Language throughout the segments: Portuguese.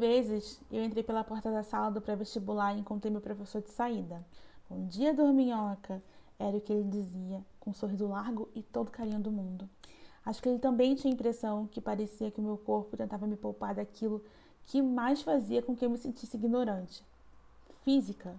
vezes eu entrei pela porta da sala do pré-vestibular e encontrei meu professor de saída. Bom dia, dorminhoca, era o que ele dizia, com um sorriso largo e todo carinho do mundo. Acho que ele também tinha a impressão que parecia que o meu corpo tentava me poupar daquilo que mais fazia com que eu me sentisse ignorante. Física.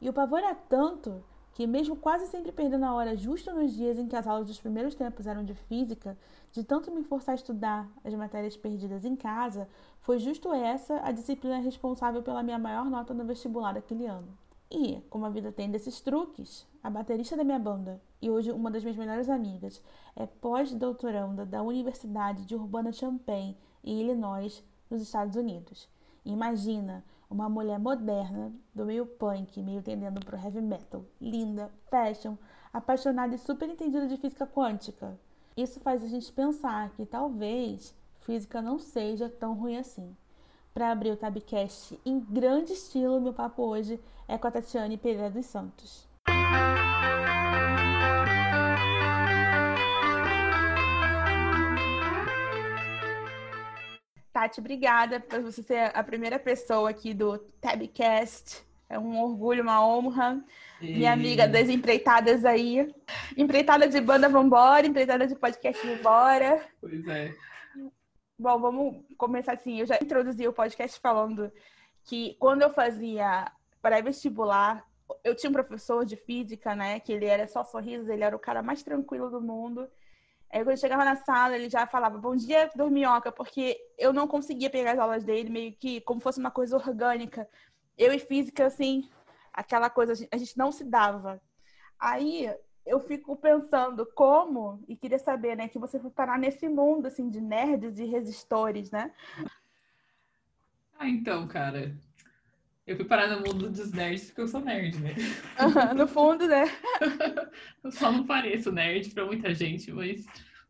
E o pavor era tanto que, mesmo quase sempre perdendo a hora justo nos dias em que as aulas dos primeiros tempos eram de física, de tanto me forçar a estudar as matérias perdidas em casa, foi justo essa a disciplina responsável pela minha maior nota no vestibular daquele ano. E, como a vida tem desses truques, a baterista da minha banda e hoje uma das minhas melhores amigas é pós-doutoranda da Universidade de Urbana-Champaign, em Illinois, nos Estados Unidos. Imagina uma mulher moderna, do meio punk, meio tendendo pro heavy metal, linda, fashion, apaixonada e super entendida de física quântica. Isso faz a gente pensar que talvez física não seja tão ruim assim. Para abrir o Tabcast em grande estilo, meu papo hoje é com a Tatiane Pereira dos Santos. Tati, obrigada por você ser a primeira pessoa aqui do Tabcast. É um orgulho, uma honra. E... Minha amiga das empreitadas aí. Empreitada de banda, vambora. Empreitada de podcast, vambora. Pois é. Bom, vamos começar assim. Eu já introduzi o podcast falando que quando eu fazia pré-vestibular, eu tinha um professor de física, né? Que ele era só sorrisos, ele era o cara mais tranquilo do mundo. Aí quando eu chegava na sala, ele já falava, bom dia, dorminhoca, porque eu não conseguia pegar as aulas dele meio que como fosse uma coisa orgânica. Eu e física, assim, aquela coisa, a gente não se dava. Aí eu fico pensando como, e queria saber, né, que você foi parar nesse mundo, assim, de nerds e resistores, né? Ah, então, cara, eu fui parar no mundo dos nerds porque eu sou nerd, né? Uhum, no fundo, né? eu só não pareço nerd pra muita gente, mas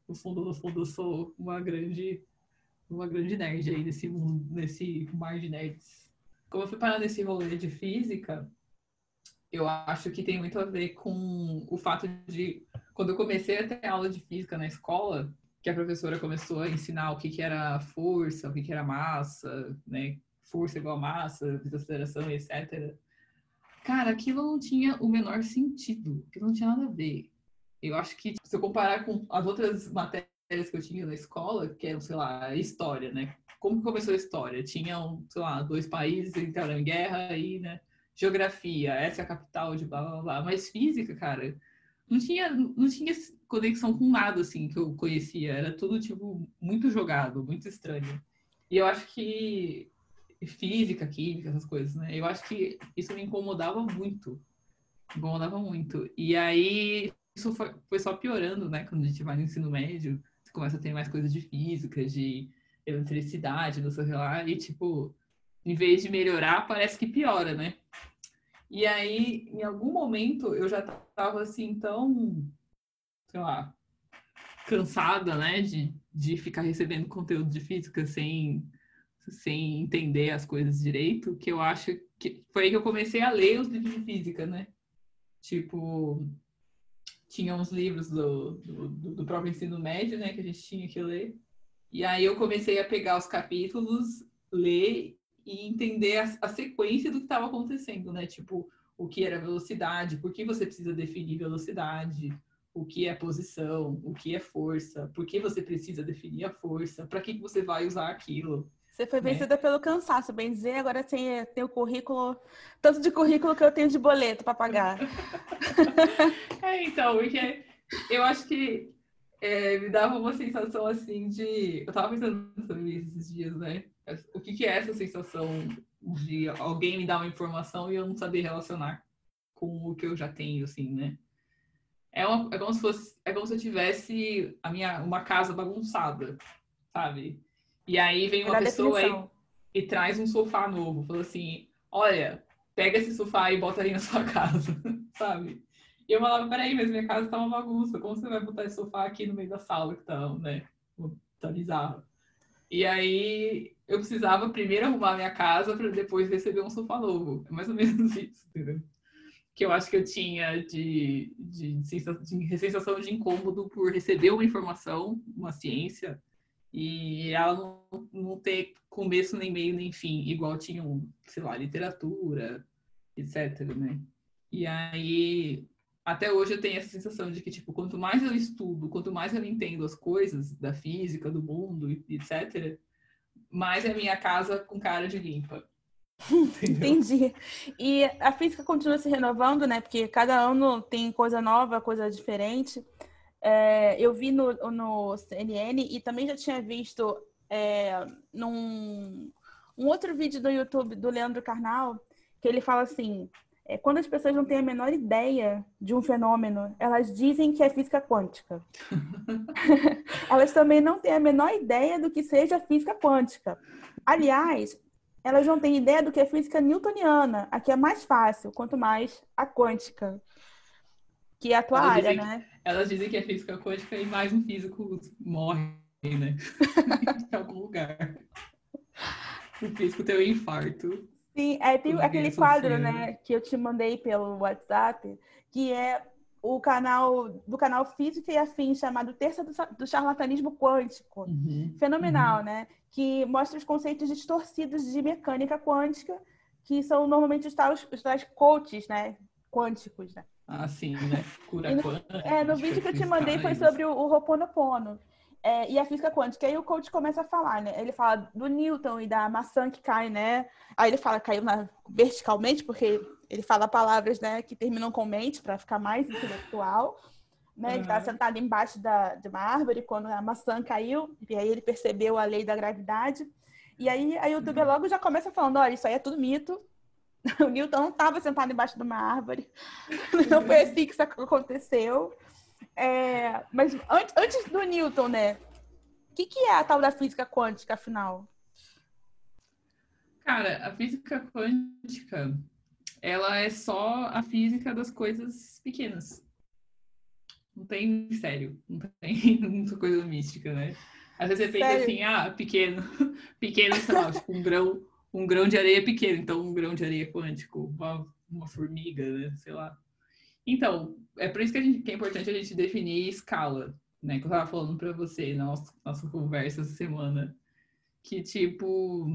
no fundo, no fundo, eu sou uma grande, uma grande nerd aí nesse mundo, nesse mar de nerds. Como eu fui parar nesse rolê de física, eu acho que tem muito a ver com o fato de quando eu comecei a ter aula de física na escola, que a professora começou a ensinar o que, que era força, o que, que era massa, né? Força igual massa, desaceleração, etc. Cara, aquilo não tinha o menor sentido, aquilo não tinha nada a ver. Eu acho que se eu comparar com as outras matérias que eu tinha na escola, que eram, sei lá, história, né? Como começou a história? Tinham, sei lá, dois países entraram em guerra e, né? geografia, essa é a capital de blá blá blá. Mas física, cara, não tinha, não tinha conexão com nada assim que eu conhecia. Era tudo, tipo, muito jogado, muito estranho. E eu acho que física, química, essas coisas, né? Eu acho que isso me incomodava muito. Incomodava muito. E aí isso foi, foi só piorando, né? Quando a gente vai no ensino médio, você começa a ter mais coisas de física, de eletricidade, não sei lá, e tipo, em vez de melhorar, parece que piora, né? E aí, em algum momento, eu já tava assim, tão, sei lá, cansada, né, de, de ficar recebendo conteúdo de física sem, sem entender as coisas direito, que eu acho que foi aí que eu comecei a ler os livros de física, né? Tipo, tinha uns livros do, do, do próprio ensino médio, né, que a gente tinha que ler. E aí eu comecei a pegar os capítulos, ler e entender a, a sequência do que estava acontecendo, né? Tipo, o que era velocidade, por que você precisa definir velocidade, o que é posição, o que é força, por que você precisa definir a força, para que, que você vai usar aquilo. Você foi né? vencida né? pelo cansaço, bem dizer, agora tem, tem o currículo, tanto de currículo que eu tenho de boleto para pagar. é, então, porque eu acho que é, me dava uma sensação assim de. Eu tava pensando sobre isso esses dias, né? O que, que é essa sensação de alguém me dar uma informação e eu não saber relacionar com o que eu já tenho, assim, né? É, uma, é como se fosse, é como se eu tivesse a minha, uma casa bagunçada, sabe? E aí vem uma pessoa aí e traz um sofá novo, fala assim, olha, pega esse sofá e bota aí na sua casa, sabe? E eu falava, peraí, mas minha casa tá uma bagunça, como você vai botar esse sofá aqui no meio da sala que tá, né? Tá bizarro. E aí eu precisava primeiro arrumar minha casa para depois receber um sofá novo. É mais ou menos isso, entendeu? Que eu acho que eu tinha de, de, de sensação de incômodo por receber uma informação, uma ciência, e ela não, não ter começo, nem meio, nem fim, igual tinham, sei lá, literatura, etc, né? E aí, até hoje eu tenho essa sensação de que, tipo, quanto mais eu estudo, quanto mais eu entendo as coisas da física, do mundo, etc., mais é minha casa com cara de limpa. Entendi. E a física continua se renovando, né? Porque cada ano tem coisa nova, coisa diferente. É, eu vi no, no CNN e também já tinha visto é, num um outro vídeo do YouTube do Leandro Carnal, que ele fala assim: é, quando as pessoas não têm a menor ideia de um fenômeno, elas dizem que é física quântica. elas também não têm a menor ideia do que seja física quântica. Aliás, elas não têm ideia do que é física newtoniana. Aqui é mais fácil, quanto mais a quântica, que é a tua elas área, né? Elas dizem que é física quântica e mais um físico morre, né? em algum lugar. O físico tem um infarto. Sim, é, tem aquele quadro, né, que eu te mandei pelo WhatsApp, que é o canal do canal Física e Afins, chamado Terça do, do Charlatanismo Quântico. Uhum, Fenomenal, uhum. né? Que mostra os conceitos distorcidos de mecânica quântica, que são normalmente os tais, os tais coaches, né? Quânticos, né? Ah, sim, né? Cura no, quântica. É, no vídeo que eu te mandei foi sobre o, o Roponopono. É, e a física quântica. Aí o coach começa a falar, né? Ele fala do Newton e da maçã que cai, né? Aí ele fala caiu na, verticalmente, porque ele fala palavras né, que terminam com mente para ficar mais intelectual. Né? Uhum. Ele estava sentado embaixo da, de uma árvore quando a maçã caiu, e aí ele percebeu a lei da gravidade. E aí a youtuber uhum. logo já começa falando: olha, isso aí é tudo mito, O Newton não estava sentado embaixo de uma árvore. Não foi assim que isso aconteceu. É, mas antes, antes do Newton, né? O que, que é a tal da física quântica, afinal? Cara, a física quântica, ela é só a física das coisas pequenas. Não tem mistério, não tem muita coisa mística, né? Às vezes você pensa assim, ah, pequeno, pequeno, sei lá, tipo um grão, um grão de areia pequeno, então um grão de areia quântico, uma, uma formiga, né? Sei lá. Então, é por isso que, gente, que, é importante a gente definir escala, né? Que eu tava falando para você na nossa, nossa conversa essa semana. Que, tipo,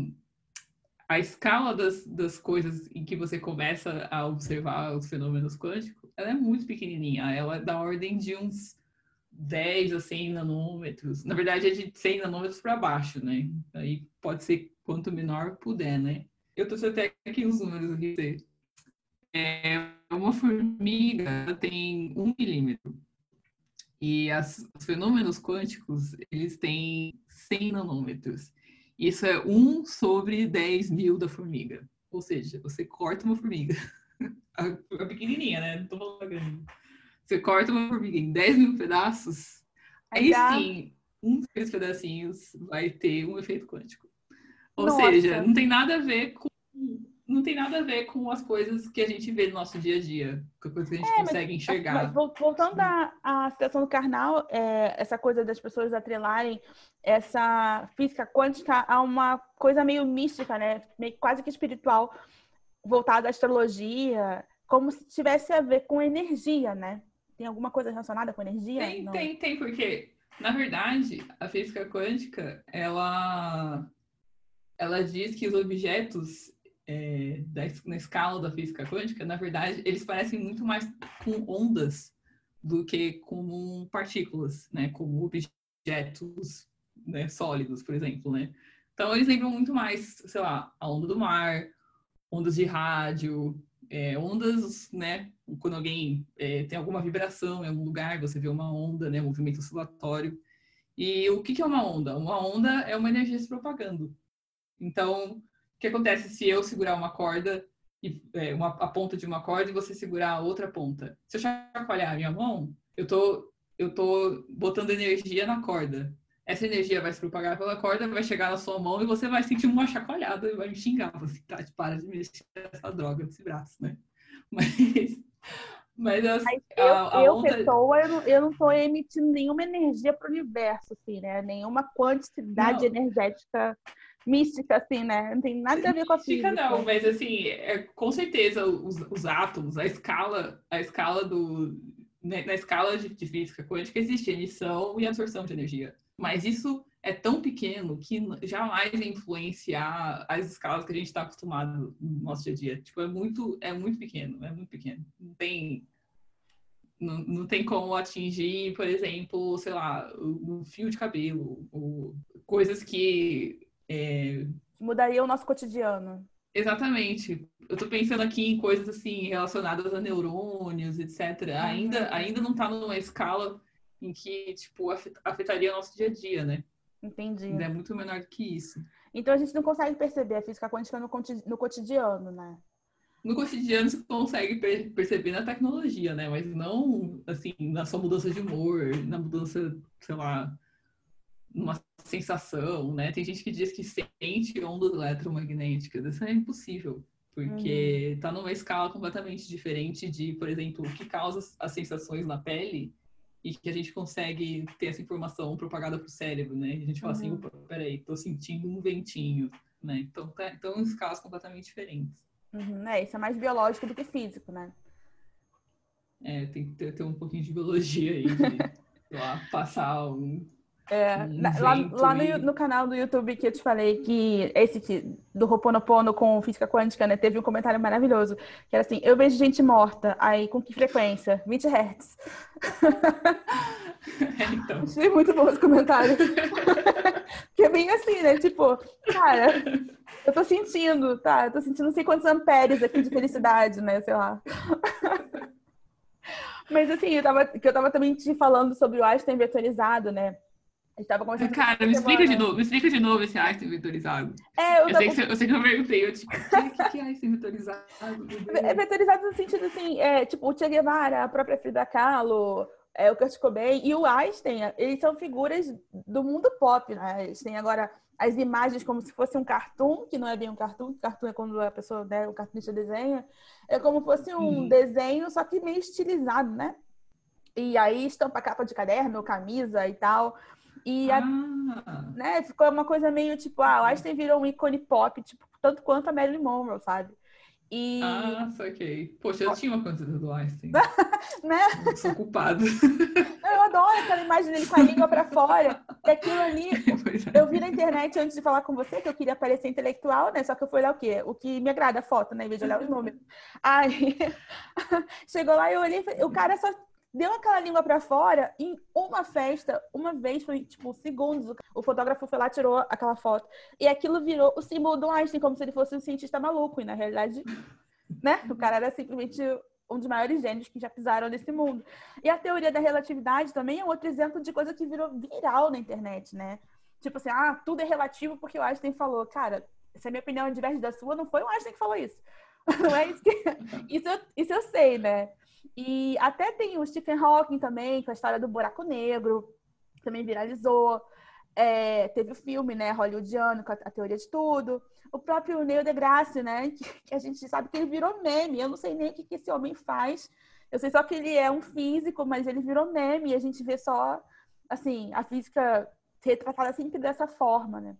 a escala das, das coisas em que você começa a observar os fenômenos quânticos, ela é muito pequenininha. Ela é da ordem de uns 10 a 100 nanômetros. Na verdade, é de 100 nanômetros para baixo, né? Aí pode ser quanto menor puder, né? Eu trouxe até aqui os números aqui. É, uma formiga tem um milímetro. E as, os fenômenos quânticos, eles têm 100 nanômetros. Isso é 1 sobre 10 mil da formiga. Ou seja, você corta uma formiga. a, a pequenininha, né? Não tô falando grande. Você corta uma formiga em 10 mil pedaços, aí sim, um desses pedacinhos vai ter um efeito quântico. Ou Nossa. seja, não tem nada a ver com não tem nada a ver com as coisas que a gente vê no nosso dia a dia, com as coisas que a gente é, consegue mas, enxergar. Mas voltando à, à situação do carnal, é, essa coisa das pessoas atrelarem essa física quântica a uma coisa meio mística, né? Meio, quase que espiritual, voltada à astrologia, como se tivesse a ver com energia, né? Tem alguma coisa relacionada com energia? Tem, Não. tem, tem, porque, na verdade, a física quântica, ela ela diz que os objetos é, da, na escala da física quântica, na verdade, eles parecem muito mais com ondas do que com partículas, né? Como objetos né, sólidos, por exemplo, né? Então, eles lembram muito mais, sei lá, a onda do mar, ondas de rádio, é, ondas, né? Quando alguém é, tem alguma vibração em algum lugar, você vê uma onda, né? Movimento oscilatório. E o que, que é uma onda? Uma onda é uma energia se propagando. Então, o que acontece se eu segurar uma corda, e, é, uma, a ponta de uma corda, e você segurar a outra ponta? Se eu chacoalhar a minha mão, eu tô, eu tô botando energia na corda. Essa energia vai se propagar pela corda, vai chegar na sua mão e você vai sentir uma chacoalhada e vai me xingar. Você tá, para de mexer essa droga desse braço, né? Mas. Mas, as, mas eu, a, a eu onda... pessoa, eu não, eu não tô emitindo nenhuma energia para o universo, assim, né? Nenhuma quantidade não. energética mística, assim, né? Não tem nada a ver com a física. não, mas assim, é, com certeza os, os átomos, a escala, a escala do. Né, na escala de, de, física quântica existe emissão e absorção de energia. Mas isso é tão pequeno que jamais vai influenciar as escalas que a gente está acostumado no nosso dia a dia. Tipo, é muito, é muito pequeno, é muito pequeno. Não tem, não, não tem como atingir, por exemplo, sei lá, o, o fio de cabelo, ou coisas que é... mudaria o nosso cotidiano. Exatamente. Eu tô pensando aqui em coisas assim relacionadas a neurônios, etc. Uhum. Ainda, ainda não tá numa escala em que, tipo, afetaria o nosso dia a dia, né? Entendi. Ainda é muito menor do que isso. Então a gente não consegue perceber a física quântica no cotidiano, né? No cotidiano você consegue perceber na tecnologia, né? Mas não, assim, na sua mudança de humor, na mudança, sei lá, numa sensação, né? Tem gente que diz que sente ondas eletromagnéticas. Isso é impossível, porque está uhum. numa escala completamente diferente de, por exemplo, o que causa as sensações na pele e que a gente consegue ter essa informação propagada para o cérebro, né? A gente fala assim, uhum. assim, peraí, tô sentindo um ventinho, né? Então, tá, então escalas completamente diferentes. Uhum, é, isso é mais biológico do que físico, né? É, tem que ter, ter um pouquinho de biologia aí, de lá, passar um é, lá, lá no, no, canal do YouTube que eu te falei que esse que, do Roponopono com física quântica, né? Teve um comentário maravilhoso. Que era assim, eu vejo gente morta, aí com que frequência? 20 Hz. É, então. Achei muito bom esse comentário. que é bem assim, né? Tipo, cara, eu tô sentindo, tá? Eu tô sentindo não sei quantos amperes aqui de felicidade, né? Sei lá. Mas assim, eu tava, que eu tava também te falando sobre o Einstein vetorizado, né? Estava conversando Cara, me explica de novo, me explica de novo esse Einstein vetorizado. É, eu, eu, sei que, eu sei que eu perguntei, eu tipo, o que, que é Einstein vetorizado? É vetorizado no sentido assim, é, tipo, o Che Guevara, a própria Frida Kahlo, é, o Kurt Cobain e o Einstein, eles são figuras do mundo pop, né? Eles têm agora as imagens como se fosse um cartoon, que não é bem um cartoon, cartoon é quando a pessoa, né, o cartunista desenha, é como se fosse um desenho, só que meio estilizado, né? E aí estampa capa de caderno, camisa e tal. E a, ah. né, ficou uma coisa meio tipo, ah, o Einstein virou um ícone pop, tipo, tanto quanto a Marilyn Monroe, sabe? E... Ah, saquei. Poxa, eu tinha uma camiseta do Einstein. né? Eu sou culpado. Eu adoro aquela imagem dele com a língua pra fora. E aquilo ali, é. eu vi na internet antes de falar com você que eu queria parecer intelectual, né? Só que eu fui olhar o quê? O que me agrada, a foto, né? Em vez de olhar os números. Aí, chegou lá e eu olhei, o cara só deu aquela língua para fora em uma festa, uma vez, foi tipo segundos. O fotógrafo foi lá, tirou aquela foto. E aquilo virou o símbolo do Einstein, como se ele fosse um cientista maluco. E na realidade, né? O cara era simplesmente um dos maiores gênios que já pisaram nesse mundo. E a teoria da relatividade também é outro exemplo de coisa que virou viral na internet, né? Tipo assim, ah, tudo é relativo porque o Einstein falou. Cara, se a minha opinião é diversa da sua, não foi o Einstein que falou isso. Não é isso que... Isso eu, isso eu sei, né? E até tem o Stephen Hawking também, com a história do buraco negro, também viralizou. É, teve o filme, né, hollywoodiano, com a, a, teoria de tudo. O próprio Neil deGrasse, né, que, que, a gente sabe que ele virou meme. Eu não sei nem o que, que esse homem faz. Eu sei só que ele é um físico, mas ele virou meme e a gente vê só, assim, a física retratada sempre dessa forma, né?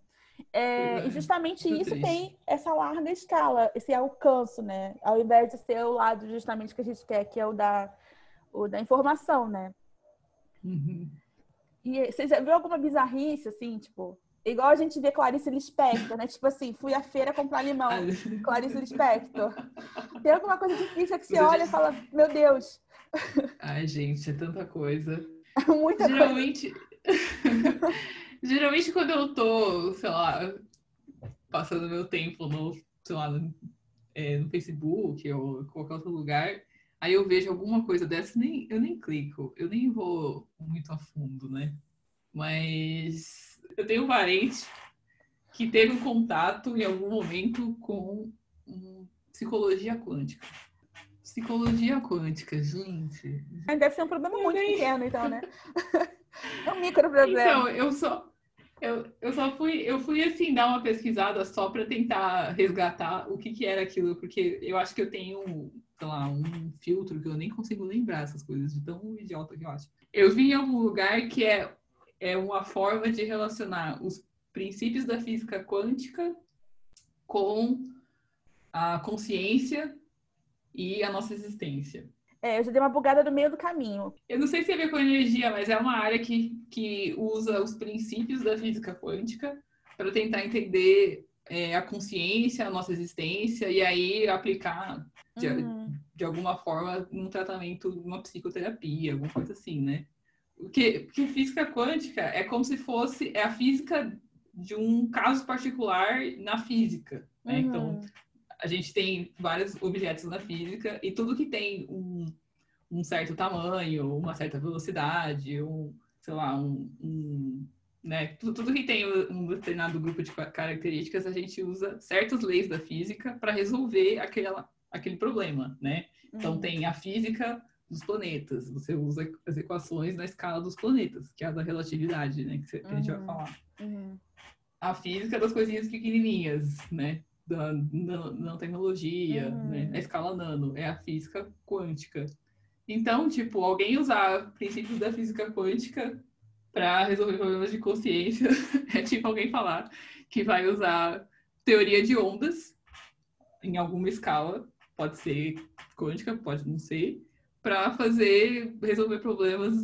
É, e justamente isso triste. tem essa larga escala, esse alcance, né? Ao invés de ser o lado justamente que a gente quer, que é o da, o da informação, né? Uhum. E você já viu alguma bizarrice, assim, tipo, igual a gente vê Clarice Lispector, né? Tipo assim, fui à feira comprar limão, Clarice Lispector. Tem alguma coisa difícil que você olha e fala, meu Deus. Ai, gente, é tanta coisa. Muita Geralmente... coisa. Geralmente quando eu tô, sei lá, passando meu tempo no, sei lá, no, é, no Facebook ou qualquer outro lugar, aí eu vejo alguma coisa dessa, nem, eu nem clico, eu nem vou muito a fundo, né? Mas eu tenho um parente que teve um contato em algum momento com um, psicologia quântica. Psicologia quântica, gente. Deve ser um problema muito pequeno, então, né? É um micro problema. Então, eu só, eu, eu só fui, eu fui assim, dar uma pesquisada só para tentar resgatar o que, que era aquilo, porque eu acho que eu tenho, sei lá, um filtro que eu nem consigo lembrar essas coisas, de tão idiota que eu acho. Eu vi em algum lugar que é, é uma forma de relacionar os princípios da física quântica com a consciência e a nossa existência. É, eu já dei uma bugada no meio do caminho. Eu não sei se é ver com energia, mas é uma área que, que usa os princípios da física quântica para tentar entender é, a consciência, a nossa existência, e aí aplicar de, uhum. de alguma forma um tratamento, uma psicoterapia, alguma coisa assim, né? Porque, porque física quântica é como se fosse é a física de um caso particular na física, né? Então, uhum. Então, a gente tem vários objetos na física e tudo que tem um, um certo tamanho, uma certa velocidade, um, sei lá, um, um né? Tudo, tudo, que tem um determinado grupo de características, a gente usa certas leis da física para resolver aquela, aquele problema, né? Então, uhum. tem a física dos planetas, você usa as equações na escala dos planetas, que é a da relatividade, né? Que, a gente vai uhum. falar. Uhum. A física das coisinhas pequenininhas, né? Da nanotecnologia, uhum. né? a escala nano, é a física quântica. Então, tipo, alguém usar princípios da física quântica para resolver problemas de consciência é tipo alguém falar que vai usar teoria de ondas em alguma escala, pode ser quântica, pode não ser, para fazer resolver problemas,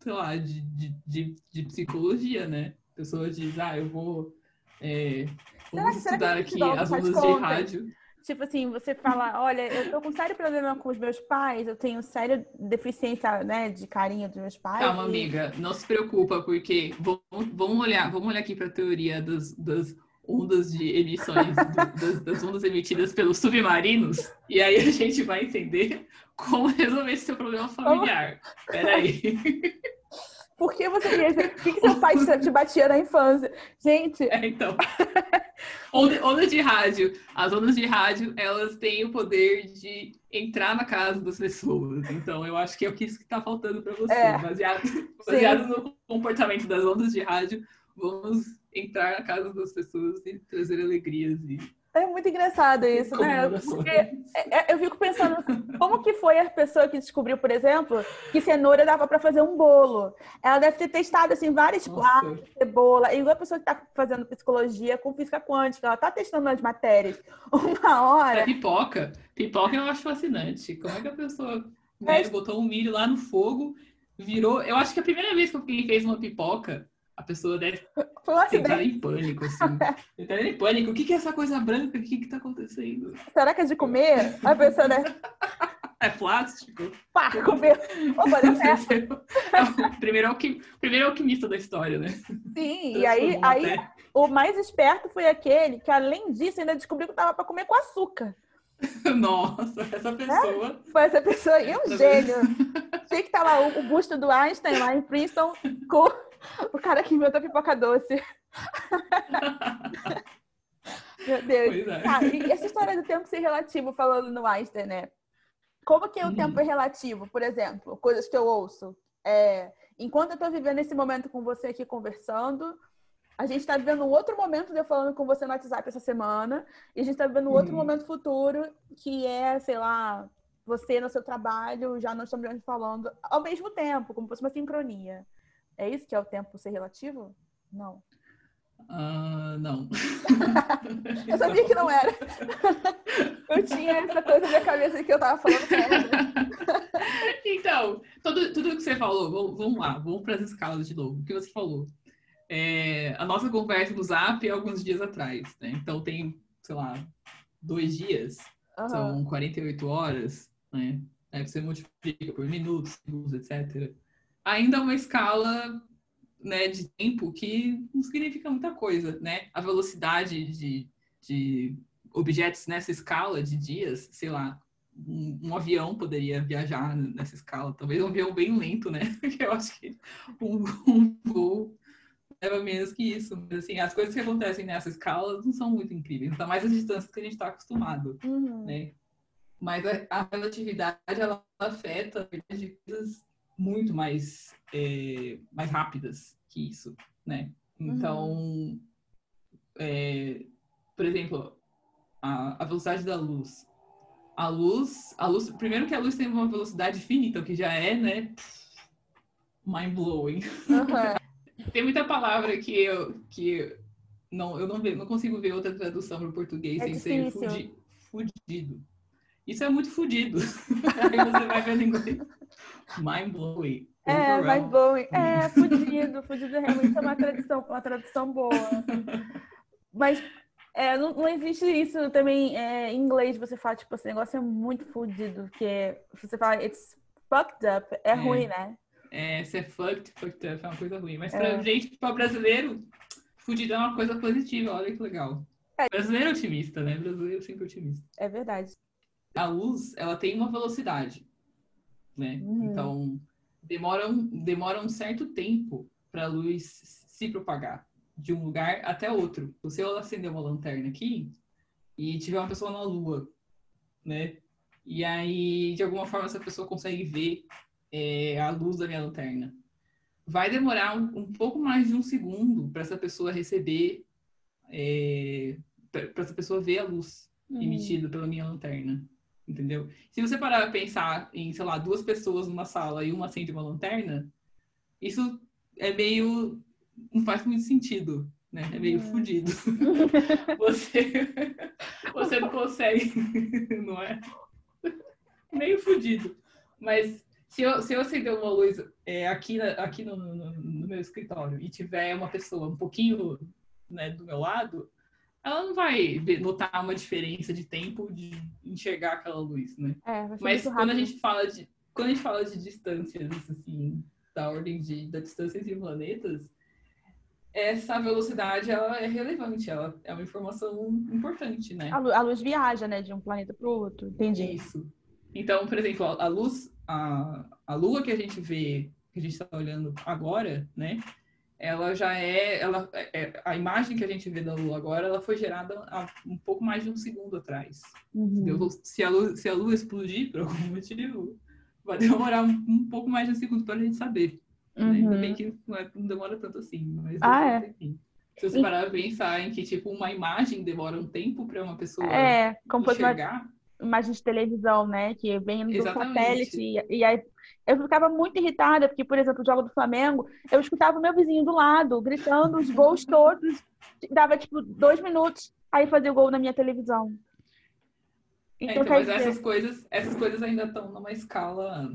sei lá, de, de, de, de psicologia, né? A pessoa diz, ah, eu vou é, Vamos será, estudar aqui as ondas de rádio. Tipo assim, você fala, olha, eu tô com sério problema com os meus pais, eu tenho séria deficiência, né, de carinho dos meus pais. Calma, e... amiga, não se preocupa, porque vamos, vamos olhar, vamos olhar aqui para a teoria das, das ondas de emissões, do, das, das, ondas emitidas pelos submarinos, e aí a gente vai entender como resolver esse seu problema familiar. Peraí. Por que você queria dizer? Por que, que seu pai te batia na infância? Gente. É, então. Onda, onda de rádio. As ondas de rádio, elas têm o poder de entrar na casa das pessoas. Então, eu acho que é o que isso que está faltando para você. É. Baseado, baseado no comportamento das ondas de rádio, vamos entrar na casa das pessoas e trazer alegrias e é muito engraçado isso, né? Porque é, é, eu fico pensando, como que foi a pessoa que descobriu, por exemplo, que cenoura dava para fazer um bolo? Ela deve ter testado, assim, várias plantas, cebola, igual a pessoa que está fazendo psicologia com física quântica, ela está testando as matérias. Uma hora... É pipoca. Pipoca eu acho fascinante. Como é que a pessoa né, botou um milho lá no fogo, virou... Eu acho que a primeira vez que alguém fez uma pipoca a pessoa deve entrar em pânico, assim. entrar em pânico. O que, que é essa coisa branca? O que, que tá acontecendo? Será que é de comer? A pessoa deve... É plástico? Pá, comer. Opa, deu certo. É o primeiro, alquim... primeiro alquimista da história, né? Sim, e aí, aí o mais esperto foi aquele que, além disso, ainda descobriu que tava para comer com açúcar. Nossa, essa pessoa. É? Foi essa pessoa e um gênio. Tinha que estar tá lá o busto do Einstein lá em Princeton com o cara que inventou pipoca doce. Meu Deus. É. Ah, e essa história do tempo ser relativo, falando no Einstein, né? Como que o uhum. tempo é relativo? Por exemplo, coisas que eu ouço. É, enquanto eu estou vivendo esse momento com você aqui conversando, a gente está vivendo um outro momento de eu falando com você no WhatsApp essa semana, e a gente está vivendo um outro uhum. momento futuro, que é, sei lá, você no seu trabalho, já nós estamos falando ao mesmo tempo, como se fosse uma sincronia. É isso que é o tempo ser relativo? Não. Uh, não. eu sabia que não era. eu tinha essa coisa na minha cabeça que eu tava falando com ela. então, tudo, tudo que você falou, vamos lá, vamos para as escalas de novo. O que você falou? É, a nossa conversa no Zap é alguns dias atrás, né? Então tem, sei lá, dois dias, uhum. são 48 horas, né? Aí você multiplica por minutos, segundos, etc ainda é uma escala né, de tempo que não significa muita coisa, né? A velocidade de, de objetos nessa escala de dias, sei lá, um, um, avião poderia viajar nessa escala, talvez um avião bem lento, né? Eu acho que um, um voo leva menos que isso. Mas, assim, as coisas que acontecem nessa escala não são muito incríveis, ainda mais as distâncias que a gente está acostumado, uhum. né? Mas a, a relatividade, ela afeta de coisas muito mais, é, mais rápidas que isso, né? Então, uhum. é, por exemplo, a, a, velocidade da luz. A luz, a luz, primeiro que a luz tem uma velocidade finita, o que já é, né, mind blowing. Uhum. tem muita palavra que eu que não eu não, ve, não consigo ver outra tradução para o português é sem difícil. ser fudido. Isso é muito fodido. Aí você vai inglês. Mind blowing. É, mind blowing. É, fudido. Fudido realmente é uma tradução, uma tradução boa. Mas é, não, não, existe isso também é, em inglês. Você fala, tipo, esse negócio é muito fudido. Que você fala, it's fucked up. É, é. ruim, né? É, se é fucked, fucked up é uma coisa ruim. Mas pra é. gente, pra brasileiro, fudido é uma coisa positiva. Olha que legal. É. Brasileiro é otimista, né? Brasileiro sempre otimista. É verdade. A luz, ela tem uma velocidade, né? Uhum. Então, demora um, demora um certo tempo para a luz se propagar de um lugar até outro. Se eu acender uma lanterna aqui e tiver uma pessoa na lua, né? E aí, de alguma forma, essa pessoa consegue ver é, a luz da minha lanterna. Vai demorar um, um pouco mais de um segundo para essa pessoa receber, é, para essa pessoa ver a luz uhum. emitida pela minha lanterna. Entendeu? Se você parar para pensar em, sei lá, duas pessoas numa sala e uma acende uma lanterna, isso é meio não faz muito sentido, né? É meio hum. fodido. você, você não consegue, não é? Meio fodido. Mas se eu, se eu acender uma luz é, aqui, aqui no, no, no, meu escritório e tiver uma pessoa um pouquinho né, do meu lado, ela não vai notar uma diferença de tempo de enxergar aquela luz, né? É, Mas quando a gente fala de quando a gente fala de distâncias assim da ordem de da distância entre planetas, essa velocidade ela é relevante, ela é uma informação importante, né? A luz viaja, né, de um planeta para o outro, entendi. Isso. Então, por exemplo, a luz, a, a Lua que a gente vê, que a gente está olhando agora, né? Ela já é, ela, é, a imagem que a gente vê da Lua agora, ela foi gerada há um pouco mais de um segundo atrás. Uhum. Se, a Lua, se a Lua explodir por algum motivo, vai demorar um, um pouco mais de um segundo para a gente saber. Uhum. Ainda bem que não, é, não, demora tanto assim, mas ah, é. enfim. Se você parar pra pensar em que, tipo, uma imagem demora um tempo para uma pessoa é, como enxergar... Uma imagem de televisão, né? Que vem do Exatamente. satélite. E, e aí eu ficava muito irritada, porque, por exemplo, o jogo do Flamengo, eu escutava o meu vizinho do lado, gritando os gols todos. Dava, tipo, dois minutos, aí fazia o gol na minha televisão. Então, é, então mas dizer... essas coisas, essas coisas ainda estão numa escala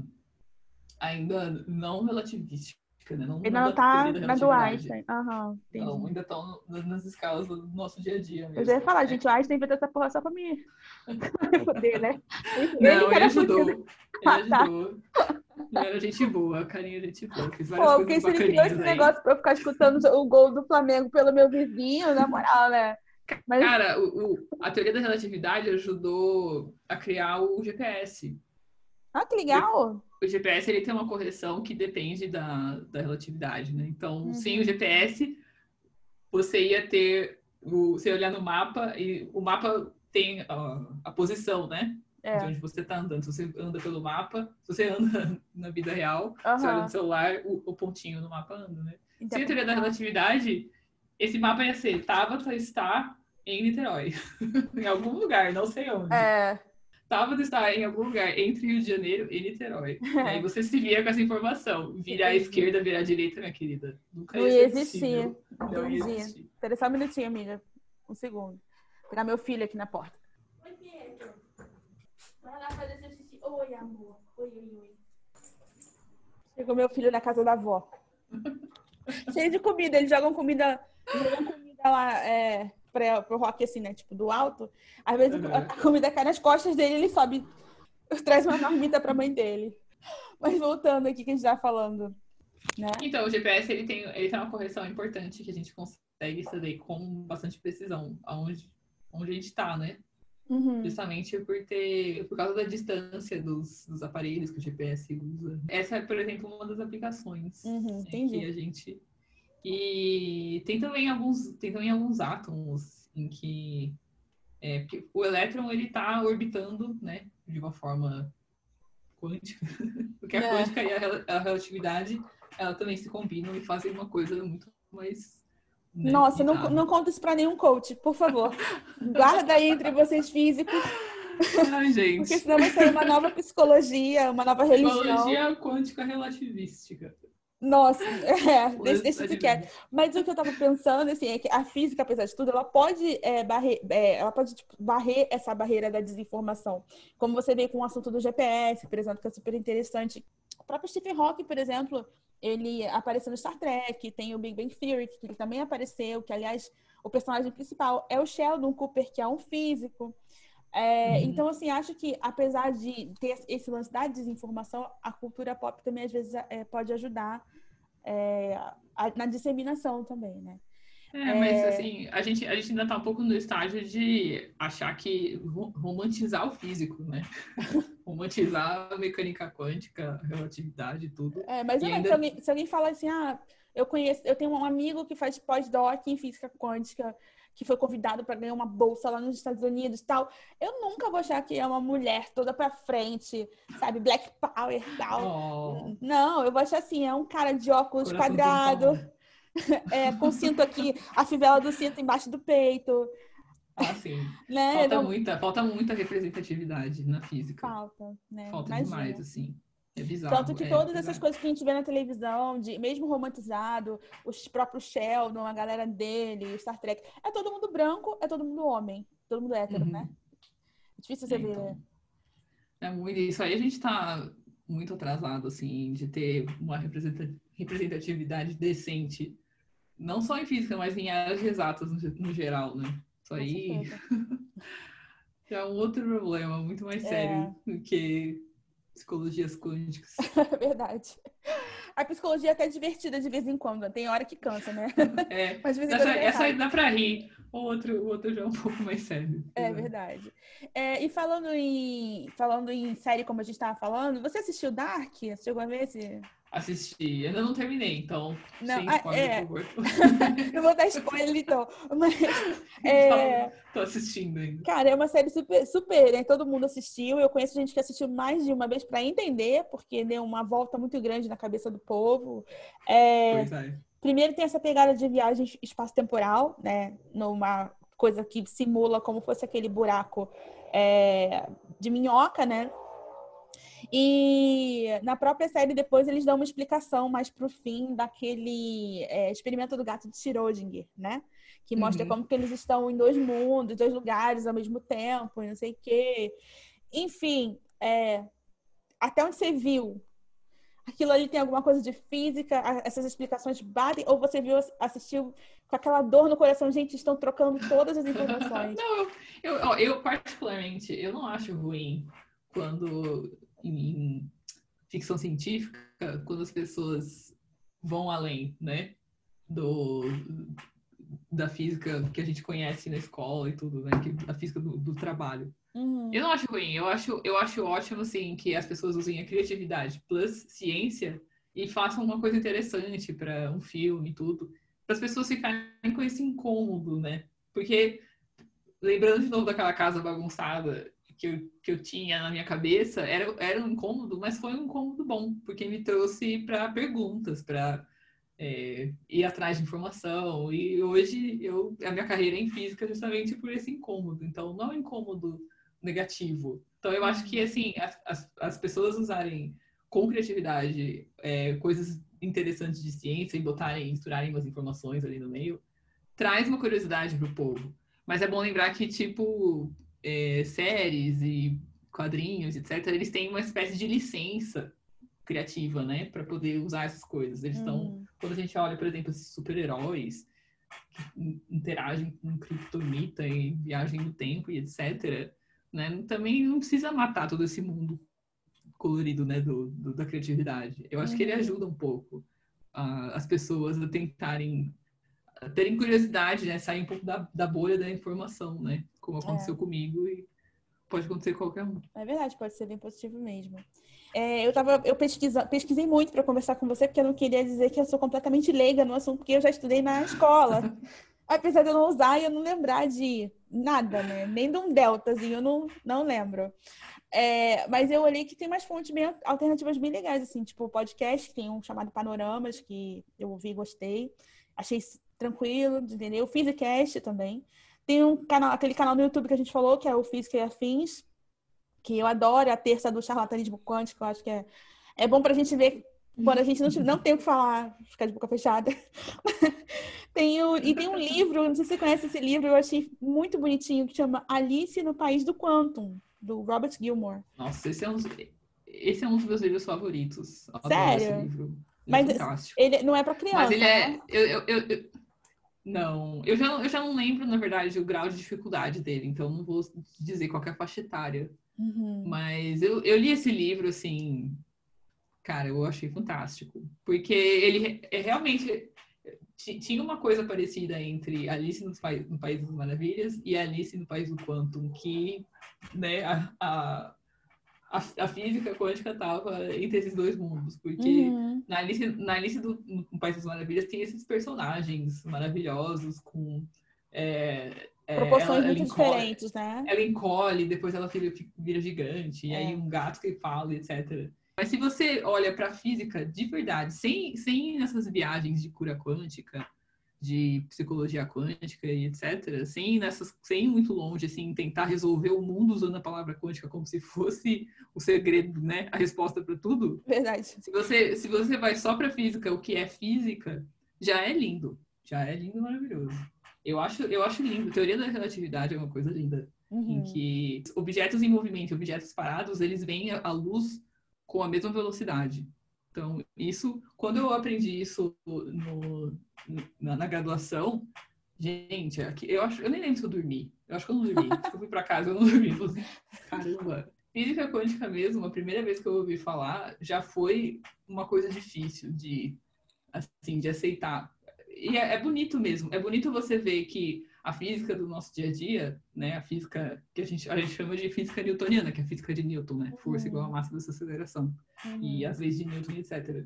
ainda não relativística, né? Não, ainda não está na do Einstein. Uhum, não, ainda estão nas escalas do nosso dia a dia. Mesmo. Eu já ia falar, gente, o Einstein inventou essa porra só para mim poder, né? Não, ele, ajudou. Ele ajudou. Ele era gente boa, carinha gente boa. Fiz várias Pô, porque se ele criou esse negócio pra eu ficar escutando o gol do Flamengo pelo meu vizinho, na moral, né? Mas... Cara, o, o, a teoria da relatividade ajudou a criar o GPS. Ah, que legal! O GPS ele tem uma correção que depende da, da relatividade, né? Então, uhum. sem o GPS, você ia ter o, você olhar no mapa e o mapa tem a, a posição, né? É. De onde você está andando. Se você anda pelo mapa, se você anda na vida real, uhum. você olha no celular, o, o, pontinho no mapa anda, né? Então, Sem a teoria da relatividade, esse mapa ia ser Tabata está em Niterói. em algum lugar, não sei onde. É. Tabata está em algum lugar entre Rio de Janeiro e Niterói. É. Aí você se via com essa informação. Virar à esquerda, virar à direita, minha querida. Nunca não ia existir. Não ia existir. Espera só um minutinho, amiga. Um segundo. Vou pegar meu filho aqui na porta. Oi, Pietro. Vai lá fazer seu xixi. Oi, amor. Oi, oi, oi. Chegou meu filho na casa da avó. Cheio de comida. Eles jogam comida, jogam comida lá, é, pra, pro rock, assim, né? Tipo, do alto. Às vezes uhum. a comida cai nas costas dele ele sobe, traz uma marmita pra mãe dele. Mas voltando aqui que a gente tá falando. Né? Então, o GPS ele tem, ele tem uma correção importante que a gente consegue saber com bastante precisão aonde, onde a gente está, né? Uhum. Justamente por ter, por causa da distância dos, dos, aparelhos que o GPS usa. Essa é, por exemplo, uma das aplicações uhum, né, que a gente e tem também alguns, tem também alguns átomos em que é, o elétron ele está orbitando, né, de uma forma quântica, porque a é. quântica e a, a, relatividade ela também se combinam e fazem uma coisa muito mais né, Nossa, não, não conta isso para nenhum coach, por favor. Guarda aí entre vocês físicos. Ai, gente. Porque senão vai sair uma nova psicologia, uma nova religião. Psicologia quântica relativística. Nossa, é, deixa, deixa isso quieto. Mas o que eu tava pensando, assim, é que a física, apesar de tudo, ela pode, é, barrer, é, ela pode tipo, barrer essa barreira da desinformação. Como você vê com o assunto do GPS, por exemplo, que é super interessante. O próprio Stephen Hawking, por exemplo, ele apareceu no Star Trek, tem o Big Bang Theory, que ele também apareceu, que, aliás, o personagem principal é o Sheldon Cooper, que é um físico. É, uhum. Então, assim, acho que apesar de ter esse lance da desinformação, a cultura pop também às vezes é, pode ajudar é, a, na disseminação também, né? É, mas é. assim, a gente, a gente ainda tá um pouco no estágio de achar que romantizar o físico, né? romantizar a mecânica quântica, a relatividade tudo. É, mas ainda... se, alguém, se alguém fala assim, ah, eu conheço, eu tenho um amigo que faz pós-doc em física quântica, que foi convidado para ganhar uma bolsa lá nos Estados Unidos tal. Eu nunca vou achar que é uma mulher toda para frente, sabe? Black Power tal. Oh. Não, eu vou achar assim, é um cara de óculos Coração quadrado, é, com cinto aqui, a fivela do cinto embaixo do peito. Ah, sim. né? Falta, Não... muita, falta muita representatividade na física. Falta, né? Falta Imagina. demais, assim. É bizarro. Tanto que é, todas essas coisas que a gente vê na televisão, de mesmo romantizado, os próprios Sheldon, a galera dele, Star Trek, é todo mundo branco, é todo mundo homem, todo mundo hétero, uhum. né? É difícil você é, ver. Então. É muito isso aí a gente tá muito atrasado, assim, de ter uma representatividade decente, não só em física, mas em áreas exatas no, geral, né? Isso aí é um outro problema muito mais sério é. do que psicologias quânticas. Verdade. A psicologia é até divertida de vez em quando, tem hora que cansa, né? É. Mas de vez em essa, essa aí dá pra rir. O outro, o outro já é um pouco mais sério. É verdade. É, e falando em, falando em série, como a gente estava falando, você assistiu Dark? Chegou a ver esse? Assisti, ainda não terminei, então. Não, sem spoiler, é... por favor. eu vou dar spoiler, então. Mas, é... Tô assistindo ainda. Cara, é uma série super, super, né? Todo mundo assistiu. Eu conheço gente que assistiu mais de uma vez para entender, porque deu uma volta muito grande na cabeça do povo. É... Pois é. Primeiro tem essa pegada de viagem espaço-temporal, né? Numa coisa que simula como fosse aquele buraco é... de minhoca, né? E na própria série, depois, eles dão uma explicação mais pro fim daquele é, experimento do gato de Schrödinger, né? Que mostra uhum. como que eles estão em dois mundos, dois lugares ao mesmo tempo, não sei o quê. Enfim, é, até onde você viu? Aquilo ali tem alguma coisa de física? Essas explicações batem? Ou você viu, assistiu com aquela dor no coração? Gente, estão trocando todas as informações. não, eu, eu, eu particularmente, eu não acho ruim quando em ficção científica quando as pessoas vão além, né? Do, da física que a gente conhece na escola e tudo, né? Que, a física do, do trabalho. Uhum. Eu não acho ruim, eu acho, eu acho ótimo, assim, que as pessoas usem a criatividade plus ciência e façam uma coisa interessante para um filme e tudo, para as pessoas ficarem com esse incômodo, né? Porque, lembrando de novo daquela casa bagunçada, que eu, que eu tinha na minha cabeça era, era um incômodo, mas foi um incômodo bom, porque me trouxe para perguntas, para é, ir atrás de informação. E hoje eu, a minha carreira é em física justamente por esse incômodo. Então, não é um incômodo negativo. Então, eu acho que, assim, as, as, as pessoas usarem com criatividade é, coisas interessantes de ciência e botarem, misturarem umas informações ali no meio, traz uma curiosidade pro povo. Mas é bom lembrar que, tipo, é, séries e quadrinhos, etc., eles têm uma espécie de licença criativa, né, para poder usar essas coisas. Eles estão, hum. quando a gente olha, por exemplo, esses super-heróis que interagem com criptonita e viagem no tempo e etc., né, também não precisa matar todo esse mundo colorido, né, do, do da criatividade. Eu acho que ele uhum. ajuda um pouco as pessoas a tentarem terem curiosidade, né, sair um pouco da, da bolha da informação, né? como aconteceu é. comigo e pode acontecer com qualquer um. É verdade, pode ser bem positivo mesmo. É, eu tava, eu pesquisa, pesquisei muito para conversar com você, porque eu não queria dizer que eu sou completamente leiga no assunto, porque eu já estudei na escola. Apesar de eu não usar e eu não lembrar de nada, né? Nem de um deltazinho, eu não, não lembro. É, mas eu olhei que tem umas fontes bem alternativas bem legais, assim, tipo podcast, que tem um chamado Panoramas, que eu ouvi e gostei. Achei tranquilo, entendeu? O Physicast também. Tem um canal, aquele canal no YouTube que a gente falou, que é o Física e Afins, que eu adoro, é a terça do charlatanismo quântico, eu acho que é, é bom pra gente ver quando a gente não, não tem o que falar, ficar de boca fechada. tem o, e tem um livro, não sei se você conhece esse livro, eu achei muito bonitinho, que chama Alice no País do Quantum, do Robert Gilmore. Nossa, esse é um, esse é um dos meus livros favoritos. Sério? É Mas ele não é para criança. Mas ele é. Né? Eu, eu, eu, eu, não, eu já, eu já não lembro, na verdade, o grau de dificuldade dele, então não vou dizer qual é a faixa etária. Uhum. Mas eu, eu li esse livro, assim, cara, eu achei fantástico. Porque ele é realmente tinha uma coisa parecida entre Alice no, no País das Maravilhas e Alice no País do Quantum, que né, a, a, a, física quântica estava entre esses dois mundos, porque uhum. na Alice, na Alice do, no País das Maravilhas tem esses personagens maravilhosos com é, é proporções ela, muito ela encolhe, diferentes, né? Ela encolhe, depois ela vira, vira gigante, é. e aí um gato que fala, etc. Mas se você olha para a física de verdade, sem, sem essas viagens de cura quântica, de psicologia quântica e etc., sem, nessas, sem muito longe, assim, tentar resolver o mundo usando a palavra quântica como se fosse o segredo, né? A resposta para tudo. Verdade. Se você, se você vai só para física, o que é física, já é lindo. Já é lindo maravilhoso. Eu acho, eu acho lindo. A teoria da relatividade é uma coisa linda. Uhum. Em que objetos em movimento e objetos parados, eles vêm à luz com a mesma velocidade. Então, isso, quando eu aprendi isso no, na, na, graduação, gente, aqui, eu acho, eu nem lembro se eu dormi. Eu acho que eu não dormi. eu fui para casa, eu não dormi. Caramba. Física quântica mesmo, a primeira vez que eu ouvi falar, já foi uma coisa difícil de, assim, de aceitar. E é, é bonito mesmo. É bonito você ver que a física do nosso dia a dia, né, a física que a gente, a gente chama de física newtoniana, que é a física de Newton, né, força igual a massa dessa aceleração, uhum. e as leis de Newton, etc.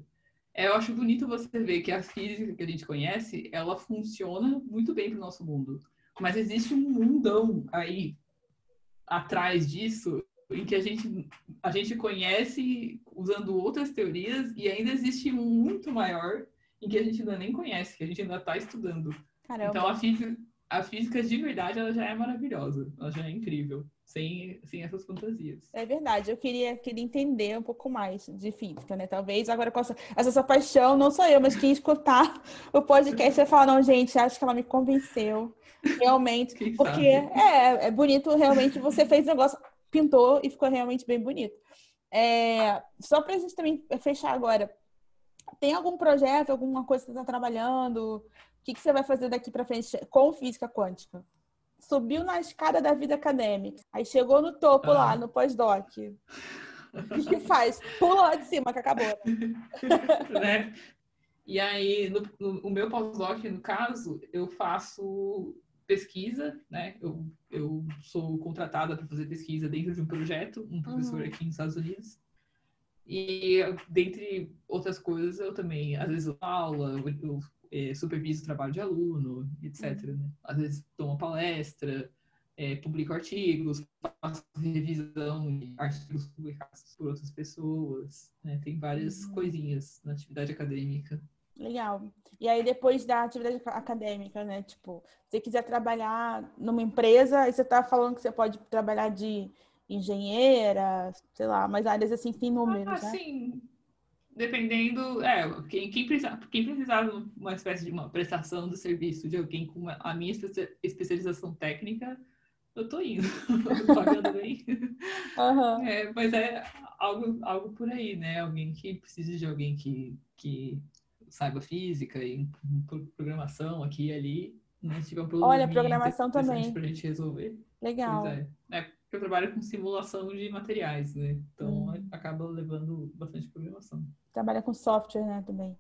É, eu acho bonito você ver que a física que a gente conhece, ela funciona muito bem para o nosso mundo, mas existe um mundão aí atrás disso em que a gente, a gente conhece usando outras teorias e ainda existe um muito maior em que a gente ainda nem conhece, que a gente ainda está estudando. Caramba. Então a física, a física de verdade ela já é maravilhosa, ela já é incrível, sem, sem essas fantasias. É verdade, eu queria, queria entender um pouco mais de física, né? Talvez agora com essa, essa sua paixão, não sou eu, mas quem escutar o podcast vai falar, não, gente, acho que ela me convenceu. Realmente, quem porque é, é bonito, realmente você fez o negócio, pintou e ficou realmente bem bonito. É, só para a gente também fechar agora, tem algum projeto, alguma coisa que você está trabalhando? O que, que você vai fazer daqui para frente com física quântica? Subiu na escada da vida acadêmica, aí chegou no topo ah. lá, no pós-doc. O que, que faz? Pula lá de cima, que acabou. né? E aí, no, no, o meu pós-doc, no caso, eu faço pesquisa, né? Eu, eu sou contratada para fazer pesquisa dentro de um projeto, um professor uhum. aqui nos Estados Unidos. E, dentre outras coisas, eu também, às vezes, eu aula, eu é, superviso o trabalho de aluno, etc. Uhum. Né? Às vezes dou uma palestra, é, publico artigos, faço revisão de artigos publicados por outras pessoas. Né? Tem várias uhum. coisinhas na atividade acadêmica. Legal. E aí, depois da atividade acadêmica, né? Tipo, se você quiser trabalhar numa empresa, aí você tá falando que você pode trabalhar de engenheira, sei lá, mas áreas assim que tem números, ah, né? Sim, dependendo, é, quem, quem, precisar, quem precisar de uma espécie de uma prestação do serviço de alguém com a minha especialização técnica, eu tô indo, pagando bem. Uhum. É, mas é algo, algo por aí, né? Alguém que precisa de alguém que, que saiba física e programação aqui e ali. Né? Se tiver um problema Olha, programação também. Pra gente resolver. Legal. É. é. Eu trabalho com simulação de materiais, né? Então hum. acaba levando bastante programação. Trabalha com software, né, também.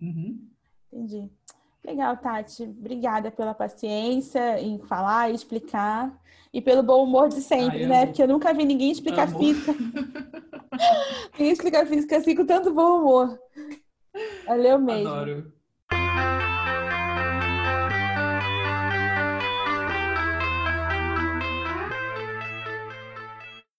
Uhum. Entendi. Legal, Tati. Obrigada pela paciência em falar e explicar. E pelo bom humor de sempre, Ai, né? Porque eu nunca vi ninguém explicar amo. física. ninguém explicar física assim com tanto bom humor. Valeu mesmo. Adoro.